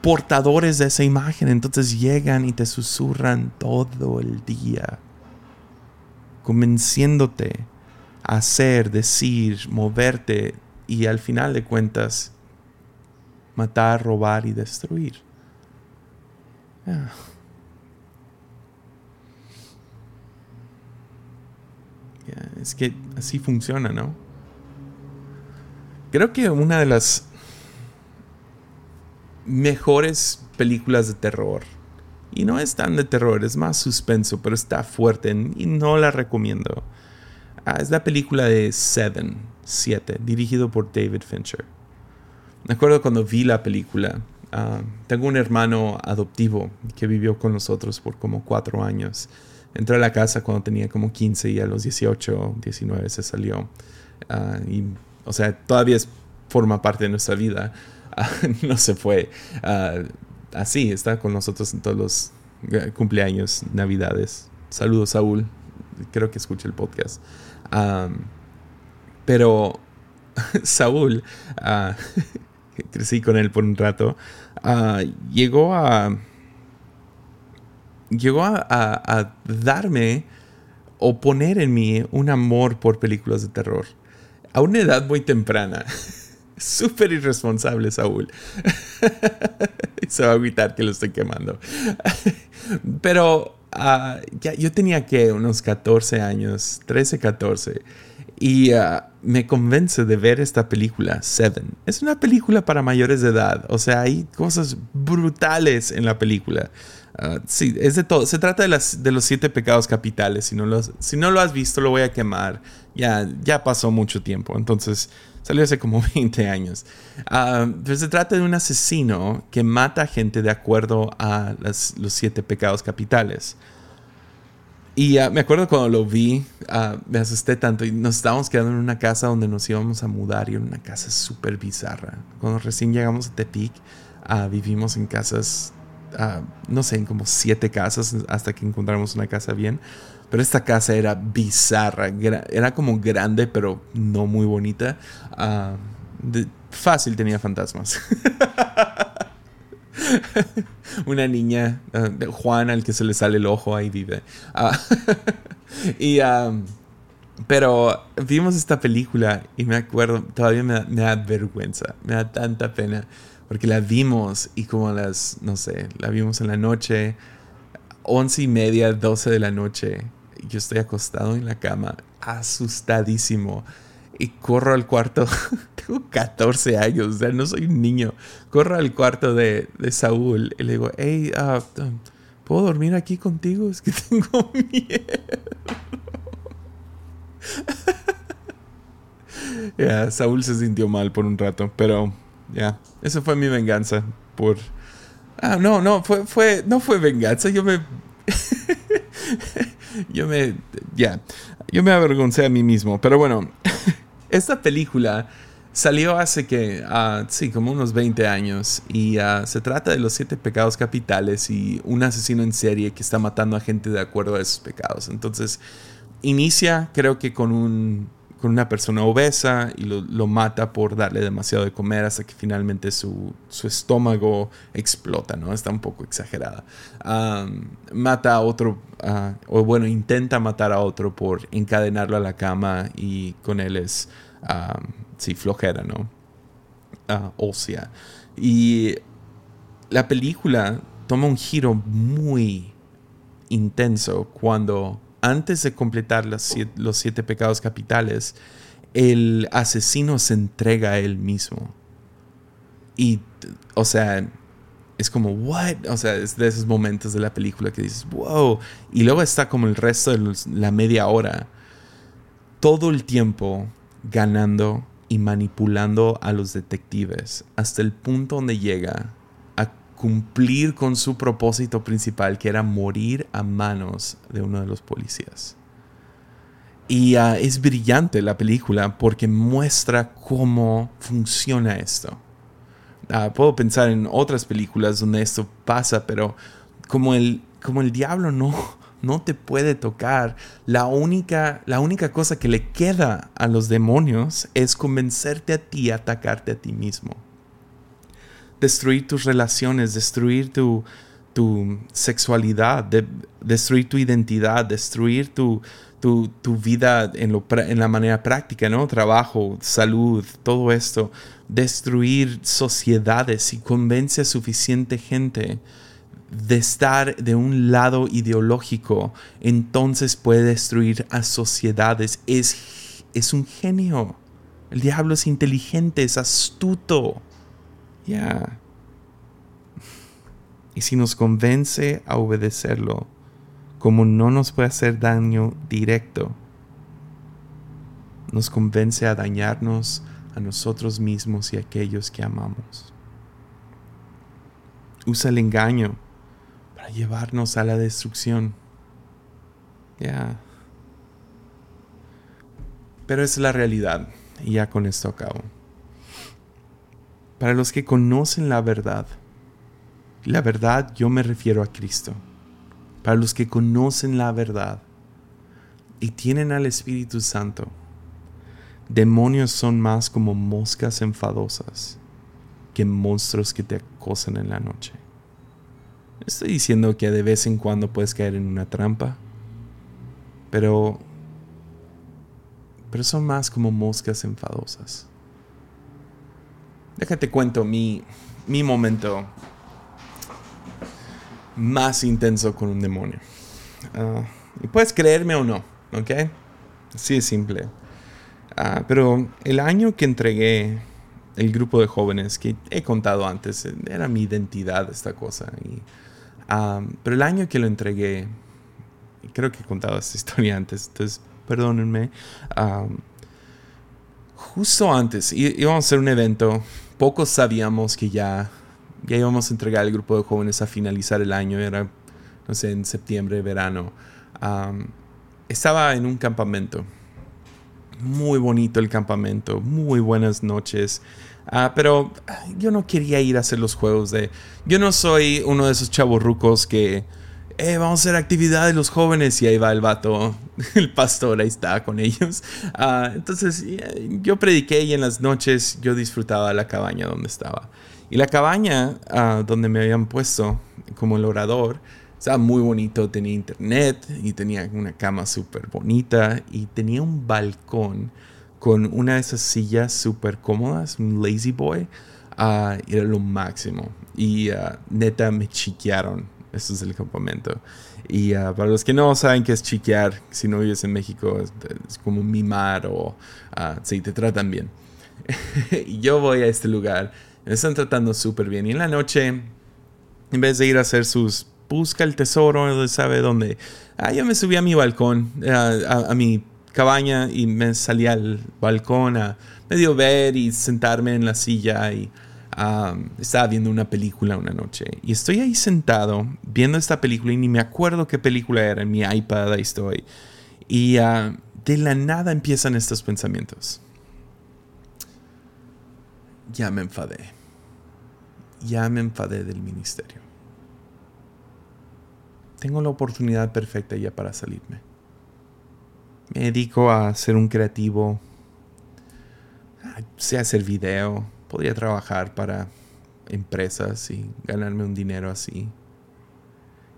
portadores de esa imagen. Entonces llegan y te susurran todo el día, convenciéndote a hacer, decir, moverte y al final de cuentas matar, robar y destruir. Es que así funciona, ¿no? creo que una de las mejores películas de terror. Y no es tan de terror, es más suspenso, pero está fuerte y no la recomiendo. Ah, es la película de Seven, 7, dirigido por David Fincher. Me acuerdo cuando vi la película. Ah, tengo un hermano adoptivo que vivió con nosotros por como cuatro años. Entró a la casa cuando tenía como 15 y a los 18, 19 se salió. Ah, y, o sea, todavía forma parte de nuestra vida. [LAUGHS] no se fue. así, está con nosotros en todos los eh, cumpleaños, navidades. Saludos, Saúl. Creo que escucha el podcast. pero [LAUGHS] Saúl, [LAUGHS] crecí con él por un rato, ah, llegó a. Llegó a, darme o poner en mí un amor por películas de terror. A una edad muy temprana. [LAUGHS] Súper irresponsable, Saúl. [LAUGHS] Se va a evitar que lo estoy quemando. [LAUGHS] Pero ah, ya, yo tenía que unos 14 años, 13, 14. Y ah, me convence de ver esta película, Seven. Es una película para mayores de edad. O sea, hay cosas brutales en la película. Ah, sí, es de todo. Se trata de, los siete pecados capitales. Si no, lo has visto, lo voy a quemar. Ya, ya pasó mucho tiempo. Entonces, salió hace como [LAUGHS] 20 años. Uh, se trata de un asesino que mata gente de acuerdo a los siete pecados capitales. Y me acuerdo cuando lo vi, me asusté tanto y nos estábamos quedando en una casa donde nos íbamos a mudar y en una casa súper bizarra. Cuando recién llegamos a Tepic, uh, vivimos en casas, uh, no sé, en como siete casas hasta que encontramos una casa bien. Pero esta casa era bizarra, era como grande pero no muy bonita. fácil tenía fantasmas. [LAUGHS] una niña, uh, Juan, al que se le sale el ojo, ahí vive. Ah, [LAUGHS] y, um, pero vimos esta película y me acuerdo, todavía me da, vergüenza, me da tanta pena, porque la vimos y como las, no sé, la vimos en la noche, once y media, doce de la noche. Yo estoy acostado en la cama, asustadísimo y corro al cuarto. [LAUGHS] Tengo 14 años, o sea, no soy un niño. Corro al cuarto de, Saúl y le digo, hey, ah, ¿puedo dormir aquí contigo? Es que [LAUGHS] tengo miedo. [LAUGHS] Ya, Saúl se sintió mal por un rato, pero ya, eso fue mi venganza por... Ah, no, no, fue, fue, no fue venganza, yo me... [LAUGHS] yo me... Ya, yo me avergoncé a mí mismo, pero bueno, [LAUGHS] esta película salió hace que, uh, sí, como unos 20 años y uh, se trata de los siete pecados capitales y un asesino en serie que está matando a gente de acuerdo a esos pecados. Entonces, inicia creo que con, un, con una persona obesa y lo, mata por darle demasiado de comer hasta que finalmente su, su estómago explota, ¿no? Está un poco exagerada. mata a otro, o bueno, intenta matar a otro por encadenarlo a la cama y con él es sí, flojera, ¿no? Uh, ósea. Y la película toma un giro muy intenso cuando antes de completar los siete, pecados capitales, el asesino se entrega a él mismo. Y, o sea, es como, what? O sea, es de esos momentos de la película que dices, wow. Y luego está como el resto de la media hora, todo el tiempo ganando y manipulando a los detectives hasta el punto donde llega cumplir con su propósito principal, que era morir a manos de uno de los policías. Y ah, es brillante la película porque muestra cómo funciona esto. Ah, puedo pensar en otras películas donde esto pasa, pero como el, como el diablo no, [LAUGHS] no te puede tocar. La única, la única cosa que le queda a los demonios es convencerte a ti, atacarte a ti mismo. Destruir tus relaciones, destruir tu, tu sexualidad, destruir tu identidad, destruir tu, tu, vida en, lo, en, la manera práctica, ¿no? Trabajo, salud, todo esto. Destruir sociedades y convence a suficiente gente de estar de un lado ideológico, entonces puede destruir a sociedades. Es, es un genio. El diablo es inteligente, es astuto. Ya. Y si nos convence a obedecerlo, como no nos puede hacer daño directo, nos convence a dañarnos a nosotros mismos y a aquellos que amamos. Usa el engaño para llevarnos a la destrucción. Ya. Pero es la realidad. Y ya con esto acabo. Para los que conocen la verdad, la verdad yo me refiero a Cristo. Para los que conocen la verdad y tienen al Espíritu Santo, demonios son más como moscas enfadosas que monstruos que te acosan en la noche. Estoy diciendo que de vez en cuando puedes caer en una trampa, pero pero son más como moscas enfadosas. Déjate cuento mi, mi momento más intenso con un demonio. Ah, y puedes creerme o no, ¿ok? Así es simple. Ah, pero el año que entregué el grupo de jóvenes que he contado antes, era mi identidad esta cosa. Y, ah, pero el año que lo entregué, creo que he contado esta [LAUGHS] historia antes, entonces perdónenme. justo antes íbamos a hacer un evento, pocos sabíamos que ya, ya íbamos a entregar el grupo de jóvenes a finalizar el año, era, no sé, en septiembre, verano. estaba en un campamento. Muy bonito el campamento, muy buenas noches. Ah, pero yo no quería ir a hacer los juegos de... Yo no soy uno de esos chavos rucos que eh, vamos a hacer actividades los jóvenes y ahí va el vato, [LAUGHS] el pastor, ahí está con ellos. Ah, entonces yo prediqué y en las noches yo disfrutaba la cabaña donde estaba. Y la cabaña ah, donde me habían puesto como el orador estaba muy bonito, tenía internet y tenía una cama súper bonita y tenía un balcón con una de esas sillas súper cómodas, un lazy boy. Uh, era lo máximo. Y neta me chiquearon eso es el campamento. Y ah, para los que no saben qué es chiquear, si no vives en México, es, como mimar o uh, te tratan bien. [LAUGHS] yo voy a este lugar, me están tratando súper bien. Y en la noche, en vez de ir a hacer sus busca el tesoro, sabe dónde. Ah, yo me subí a mi balcón, a, a, mi cabaña y me salí al balcón a medio ver y sentarme en la silla y estaba viendo una película una noche y estoy ahí sentado viendo esta película y ni me acuerdo qué película era en mi iPad, ahí estoy. Y ah, de la nada empiezan estos pensamientos. Ya me enfadé. Ya me enfadé del ministerio. Tengo la oportunidad perfecta ya para salirme. Me dedico a ser un creativo, sé hacer video, podría trabajar para empresas y ganarme un dinero así.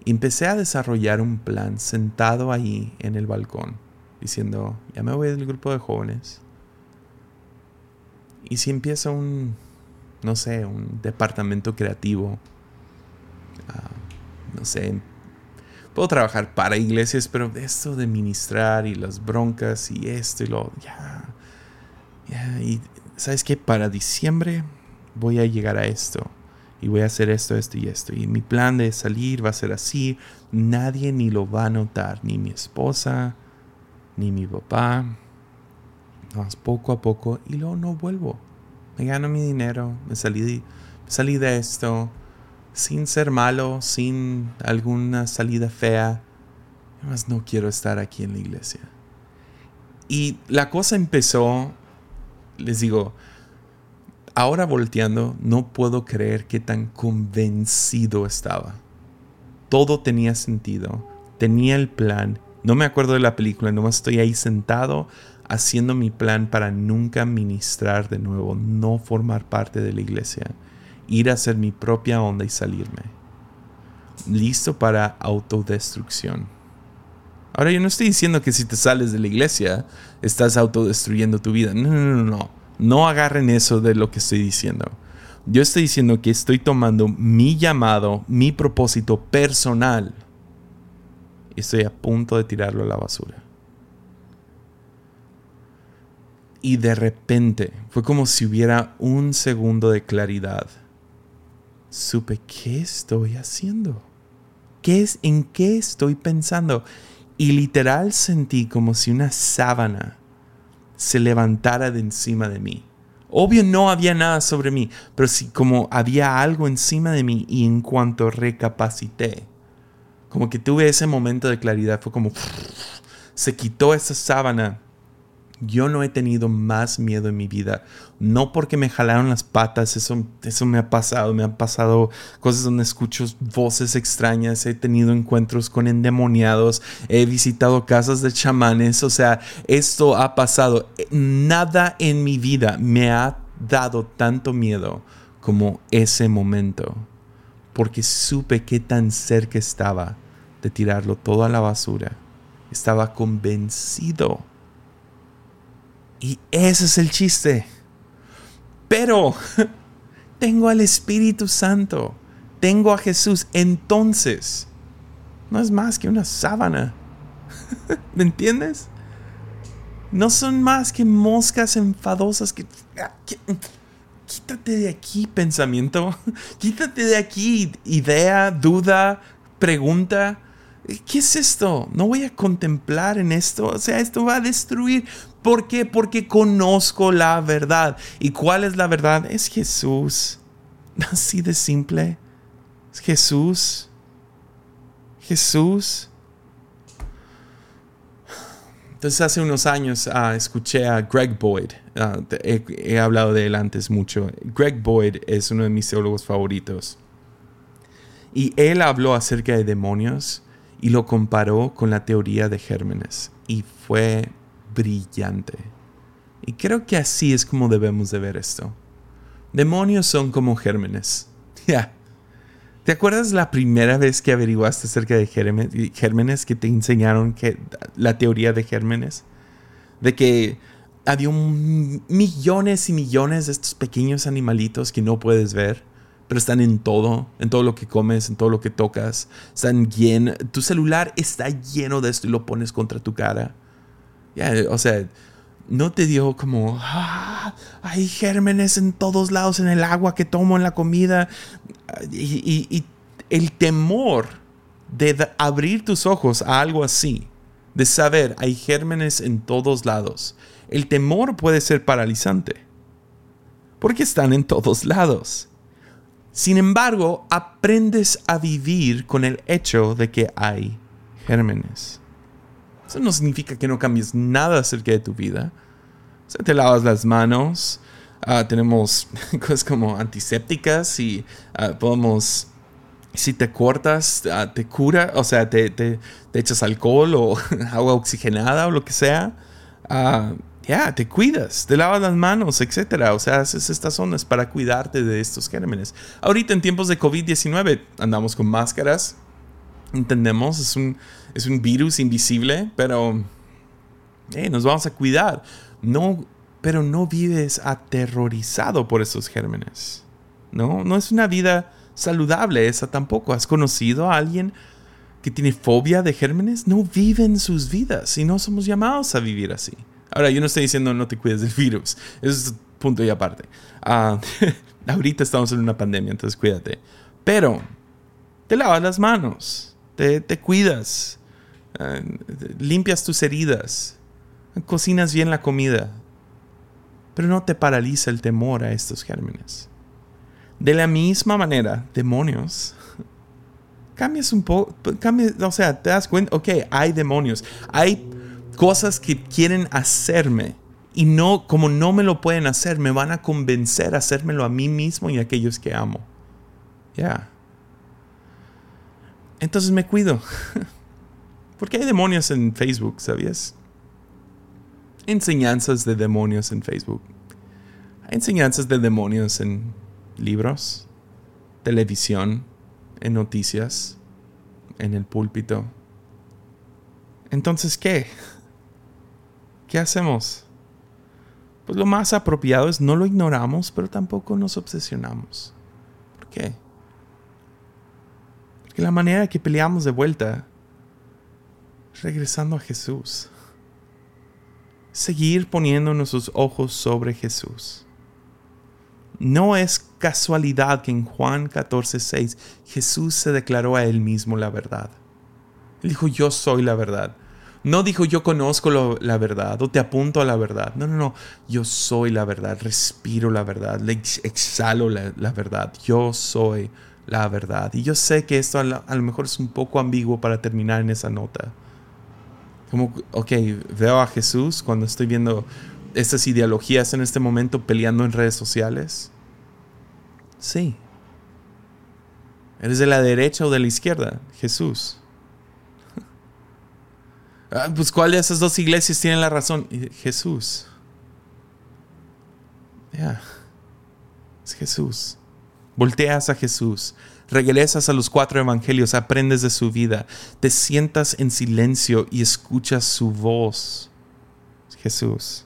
empecé a desarrollar un plan sentado ahí en el balcón, diciendo, ya me voy del grupo de jóvenes. Y si empiezo un, no sé, un departamento creativo, ah, no sé, puedo trabajar para iglesias, pero esto de ministrar y las broncas y esto y lo, ya, ya, y ¿sabes qué? Para diciembre voy a llegar a esto. Y voy a hacer esto, esto y esto. Y mi plan de salir va a ser así. Nadie ni lo va a notar. Ni mi esposa, ni mi papá. Más poco a poco. Y luego no vuelvo. Me gano mi dinero. Me salí, salí de esto. Sin ser malo. Sin alguna salida fea. Además no quiero estar aquí en la iglesia. Y la cosa empezó les digo, ahora volteando, no puedo creer qué tan convencido estaba. Todo tenía sentido, tenía el plan. No me acuerdo de la película, nomás estoy ahí sentado haciendo mi plan para nunca ministrar de nuevo, no formar parte de la iglesia, ir a hacer mi propia onda y salirme. Listo para autodestrucción. Ahora yo no estoy diciendo que si te sales de la iglesia estás autodestruyendo tu vida. No, no, no, no. No agarren eso de lo que estoy diciendo. Yo estoy diciendo que estoy tomando mi llamado, mi propósito personal y estoy a punto de tirarlo a la basura. Y de repente fue como si hubiera un segundo de claridad. Supe, ¿qué estoy haciendo? ¿Qué es, ¿En qué estoy pensando? Y literal sentí como si una sábana se levantara de encima de mí. Obvio no había nada sobre mí, pero sí como había algo encima de mí y en cuanto recapacité, como que tuve ese momento de claridad, fue como se quitó esa sábana yo no he tenido más miedo en mi vida. No porque me jalaron las patas, eso, eso me ha pasado. Me han pasado cosas donde escucho voces extrañas, he tenido encuentros con endemoniados, he visitado casas de chamanes. O sea, esto ha pasado. Nada en mi vida me ha dado tanto miedo como ese momento. Porque supe qué tan cerca estaba de tirarlo todo a la basura. Estaba convencido y ese es el chiste. Pero [LAUGHS] tengo al Espíritu Santo, tengo a Jesús, entonces no es más que una sábana. [LAUGHS] ¿Me entiendes? No son más que moscas enfadosas que... Ah, quítate de aquí, pensamiento. [LAUGHS] Quítate de aquí, idea, duda, pregunta. ¿Qué es esto? No voy a contemplar en esto. O sea, esto va a destruir. ¿Por qué? Porque conozco la verdad. ¿Y cuál es la verdad? Es Jesús. [LAUGHS] Así de simple. Es Jesús. Jesús. Entonces hace unos años ah, escuché a Greg Boyd. Ah, he, hablado de él antes mucho. Greg Boyd es uno de mis teólogos favoritos. Y él habló acerca de demonios y lo comparó con la teoría de gérmenes. Y fue brillante. Y creo que así es como debemos de ver esto. Demonios son como gérmenes. [LAUGHS] Ya. ¿Te acuerdas la primera vez que averiguaste acerca de gérmenes que te enseñaron que, la teoría de gérmenes? De que había millones y millones de estos pequeños animalitos que no puedes ver, pero están en todo, en todo lo que comes, en todo lo que tocas. Están llenos. Tu celular está lleno de esto y lo pones contra tu cara o sea, no te dio como, ah, hay gérmenes en todos lados, en el agua que tomo, en la comida. Y, el temor de abrir tus ojos a algo así, de saber, hay gérmenes en todos lados. El temor puede ser paralizante, porque están en todos lados. Sin embargo, aprendes a vivir con el hecho de que hay gérmenes. Eso no significa que no cambies nada acerca de tu vida. O sea, te lavas las manos, ah, tenemos [LAUGHS] cosas como antisépticas y ah, podemos, si te cortas, ah, te cura, o sea, te, te, echas alcohol o [LAUGHS] agua oxigenada o lo que sea. Ya, te cuidas, te lavas las manos, etcétera. O sea, haces estas zonas para cuidarte de estos gérmenes. Ahorita en tiempos de COVID-19 andamos con máscaras, entendemos, es un, es un virus invisible, pero nos vamos a cuidar. No, pero no vives aterrorizado por esos gérmenes. No, no es una vida saludable esa tampoco. ¿Has conocido a alguien que tiene fobia de gérmenes? No viven sus vidas y no somos llamados a vivir así. Ahora, yo no estoy diciendo no te cuides del virus. Eso es punto y aparte. Ah, [LAUGHS] ahorita estamos en una pandemia, entonces cuídate. Pero te lavas las manos te, cuidas, eh, limpias tus heridas, cocinas bien la comida, pero no te paraliza el temor a estos gérmenes. De la misma manera, demonios, [LAUGHS] cambias un poco, o sea, te das cuenta, ok, hay demonios, hay cosas que quieren hacerme y no, como no me lo pueden hacer, me van a convencer a hacérmelo a mí mismo y a aquellos que amo. Ya. Entonces me cuido. [LAUGHS] Porque hay demonios en Facebook, ¿sabías? Enseñanzas de demonios en Facebook. Hay enseñanzas de demonios en libros, televisión, en noticias, en el púlpito. Entonces, ¿qué? ¿Qué hacemos? Pues lo más apropiado es no lo ignoramos, pero tampoco nos obsesionamos. ¿Por qué? que la manera que peleamos de vuelta regresando a Jesús. seguir poniendo nuestros ojos sobre Jesús. No es casualidad que en Juan 14:6 Jesús se declaró a él mismo la verdad. Él dijo, yo soy la verdad. No dijo, yo conozco la verdad o te apunto a la verdad. No, no, no. Yo soy la verdad, respiro la verdad, exhalo la, verdad. Yo soy la verdad. Y yo sé que esto a, a, lo mejor es un poco ambiguo para terminar en esa nota. Como, ok, veo a Jesús cuando estoy viendo estas ideologías en este momento peleando en redes sociales. Sí. ¿Eres de la derecha o de la izquierda? Jesús. Ah, pues ¿cuál de esas dos iglesias tiene la razón? Jesús. Ya. Es Jesús. Volteas a Jesús. Regresas a los cuatro evangelios, aprendes de su vida, te sientas en silencio y escuchas su voz. Jesús.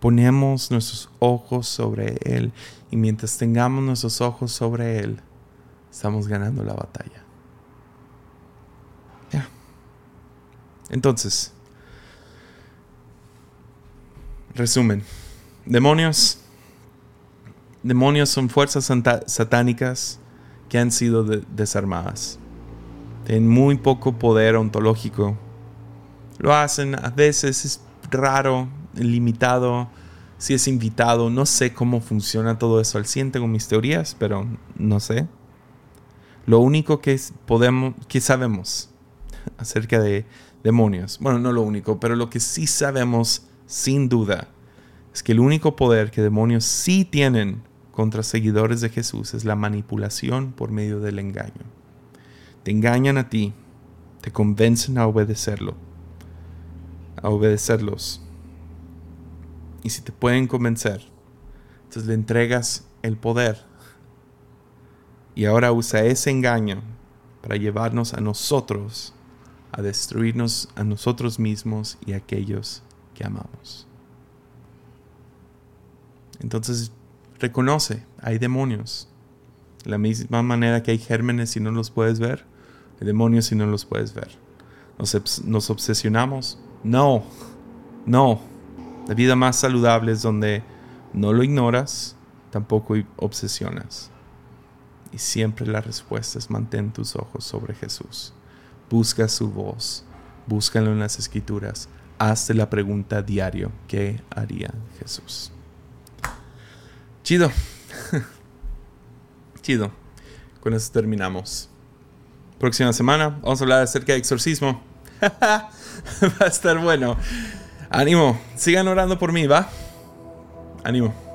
Ponemos nuestros ojos sobre Él y mientras tengamos nuestros ojos sobre Él, estamos ganando la batalla. Entonces, resumen, demonios, demonios son fuerzas satánicas que han sido desarmadas. Tienen muy poco poder ontológico. Lo hacen, a veces es raro, limitado, si es invitado. No sé cómo funciona todo eso al 100, tengo mis teorías, pero no sé. Lo único que, podemos, que sabemos [LAUGHS] acerca de demonios. Bueno, no lo único, pero lo que sí sabemos sin duda es que el único poder que demonios sí tienen contra seguidores de Jesús es la manipulación por medio del engaño. Te engañan a ti, te convencen a obedecerlo, a obedecerlos. Y si te pueden convencer, entonces le entregas el poder. Y ahora usa ese engaño para llevarnos a nosotros a destruirnos a nosotros mismos y a aquellos que amamos. Entonces, reconoce, hay demonios. De la misma manera que hay gérmenes si no los puedes ver, hay demonios si no los puedes ver. Nos, nos obsesionamos. No, no. La vida más saludable es donde no lo ignoras, tampoco obsesionas. Y siempre la respuesta es mantén tus ojos sobre Jesús busca su voz, búscalo en las escrituras, hazte la pregunta diario, ¿qué haría Jesús? Chido. [LAUGHS] Chido. Con eso terminamos. Próxima semana vamos a hablar acerca de exorcismo. [LAUGHS] Va a estar bueno. Ánimo. Sigan orando por mí, ¿va? Ánimo.